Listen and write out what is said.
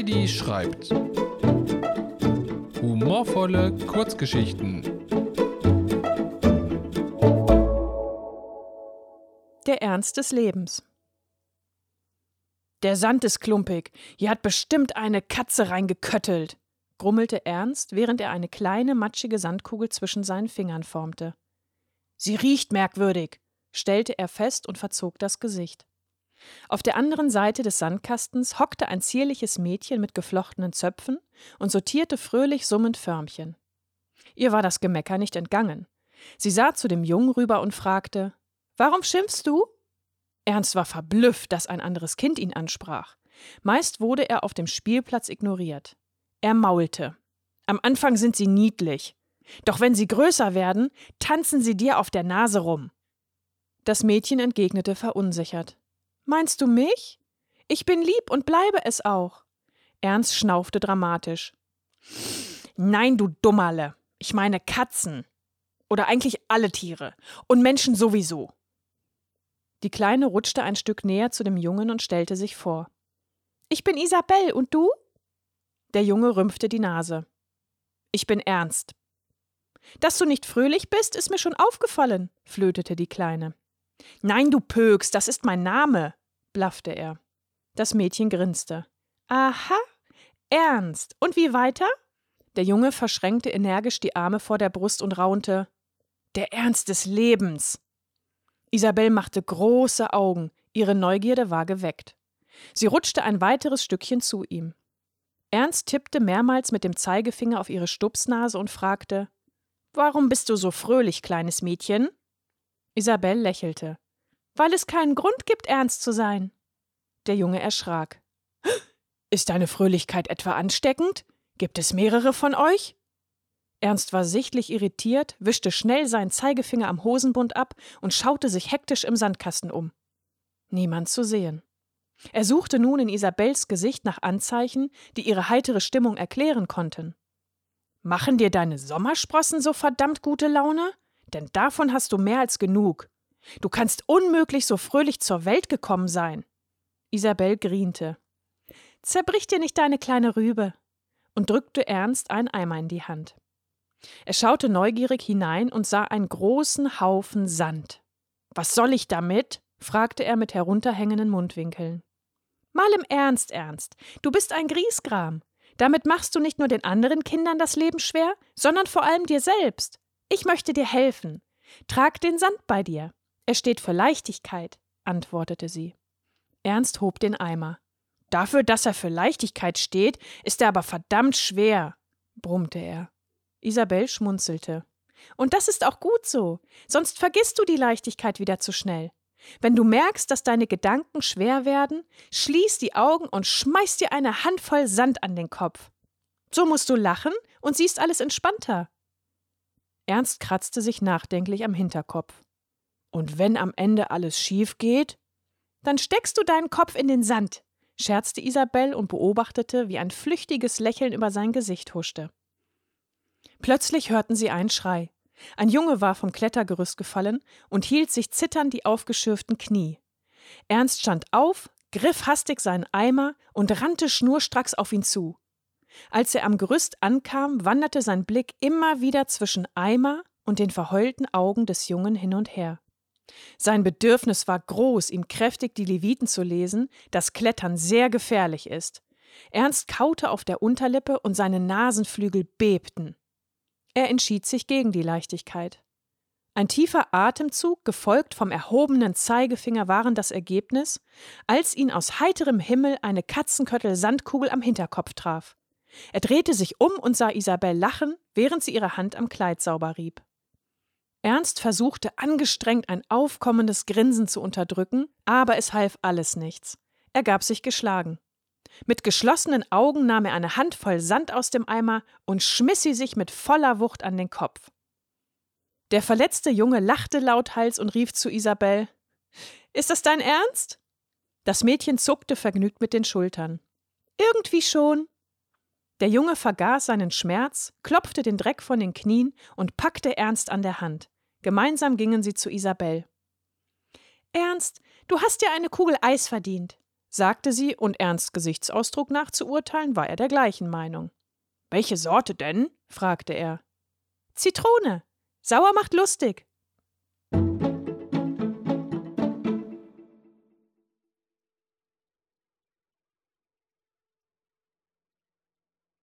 Heidi schreibt. Humorvolle Kurzgeschichten. Der Ernst des Lebens. Der Sand ist klumpig. Hier hat bestimmt eine Katze reingeköttelt, grummelte Ernst, während er eine kleine, matschige Sandkugel zwischen seinen Fingern formte. Sie riecht merkwürdig, stellte er fest und verzog das Gesicht. Auf der anderen Seite des Sandkastens hockte ein zierliches Mädchen mit geflochtenen Zöpfen und sortierte fröhlich summend Förmchen. Ihr war das Gemecker nicht entgangen. Sie sah zu dem Jungen rüber und fragte: Warum schimpfst du? Ernst war verblüfft, dass ein anderes Kind ihn ansprach. Meist wurde er auf dem Spielplatz ignoriert. Er maulte. Am Anfang sind sie niedlich. Doch wenn sie größer werden, tanzen sie dir auf der Nase rum. Das Mädchen entgegnete verunsichert. Meinst du mich? Ich bin lieb und bleibe es auch. Ernst schnaufte dramatisch. Nein, du Dummerle. Ich meine Katzen. Oder eigentlich alle Tiere. Und Menschen sowieso. Die Kleine rutschte ein Stück näher zu dem Jungen und stellte sich vor. Ich bin Isabel, und du? Der Junge rümpfte die Nase. Ich bin Ernst. Dass du nicht fröhlich bist, ist mir schon aufgefallen, flötete die Kleine. Nein, du Pöks, das ist mein Name, blaffte er. Das Mädchen grinste. Aha, Ernst. Und wie weiter? Der Junge verschränkte energisch die Arme vor der Brust und raunte. Der Ernst des Lebens. Isabel machte große Augen, ihre Neugierde war geweckt. Sie rutschte ein weiteres Stückchen zu ihm. Ernst tippte mehrmals mit dem Zeigefinger auf ihre Stupsnase und fragte Warum bist du so fröhlich, kleines Mädchen? Isabel lächelte. Weil es keinen Grund gibt, ernst zu sein. Der Junge erschrak. Ist deine Fröhlichkeit etwa ansteckend? Gibt es mehrere von euch? Ernst war sichtlich irritiert, wischte schnell seinen Zeigefinger am Hosenbund ab und schaute sich hektisch im Sandkasten um. Niemand zu sehen. Er suchte nun in Isabels Gesicht nach Anzeichen, die ihre heitere Stimmung erklären konnten. Machen dir deine Sommersprossen so verdammt gute Laune? Denn davon hast du mehr als genug. Du kannst unmöglich so fröhlich zur Welt gekommen sein. Isabel griente. Zerbrich dir nicht deine kleine Rübe und drückte Ernst einen Eimer in die Hand. Er schaute neugierig hinein und sah einen großen Haufen Sand. Was soll ich damit? fragte er mit herunterhängenden Mundwinkeln. Mal im Ernst, Ernst, du bist ein Griesgram. Damit machst du nicht nur den anderen Kindern das Leben schwer, sondern vor allem dir selbst. Ich möchte dir helfen. Trag den Sand bei dir. Er steht für Leichtigkeit, antwortete sie. Ernst hob den Eimer. Dafür, dass er für Leichtigkeit steht, ist er aber verdammt schwer, brummte er. Isabel schmunzelte. Und das ist auch gut so, sonst vergisst du die Leichtigkeit wieder zu schnell. Wenn du merkst, dass deine Gedanken schwer werden, schließ die Augen und schmeiß dir eine Handvoll Sand an den Kopf. So musst du lachen und siehst alles entspannter. Ernst kratzte sich nachdenklich am Hinterkopf. Und wenn am Ende alles schief geht? Dann steckst du deinen Kopf in den Sand, scherzte Isabel und beobachtete, wie ein flüchtiges Lächeln über sein Gesicht huschte. Plötzlich hörten sie einen Schrei. Ein Junge war vom Klettergerüst gefallen und hielt sich zitternd die aufgeschürften Knie. Ernst stand auf, griff hastig seinen Eimer und rannte schnurstracks auf ihn zu. Als er am Gerüst ankam, wanderte sein Blick immer wieder zwischen Eimer und den verheulten Augen des Jungen hin und her. Sein Bedürfnis war groß, ihm kräftig die Leviten zu lesen, dass Klettern sehr gefährlich ist. Ernst kaute auf der Unterlippe und seine Nasenflügel bebten. Er entschied sich gegen die Leichtigkeit. Ein tiefer Atemzug, gefolgt vom erhobenen Zeigefinger, waren das Ergebnis, als ihn aus heiterem Himmel eine Katzenköttel-Sandkugel am Hinterkopf traf. Er drehte sich um und sah Isabel lachen, während sie ihre Hand am Kleid sauber rieb. Ernst versuchte angestrengt ein aufkommendes Grinsen zu unterdrücken, aber es half alles nichts. Er gab sich geschlagen. Mit geschlossenen Augen nahm er eine Handvoll Sand aus dem Eimer und schmiss sie sich mit voller Wucht an den Kopf. Der verletzte Junge lachte lauthals und rief zu Isabel Ist das dein Ernst? Das Mädchen zuckte vergnügt mit den Schultern. Irgendwie schon. Der Junge vergaß seinen Schmerz, klopfte den Dreck von den Knien und packte Ernst an der Hand. Gemeinsam gingen sie zu Isabel. Ernst, du hast dir eine Kugel Eis verdient. sagte sie, und Ernst Gesichtsausdruck nach zu urteilen, war er der gleichen Meinung. Welche Sorte denn? fragte er. Zitrone. Sauer macht lustig.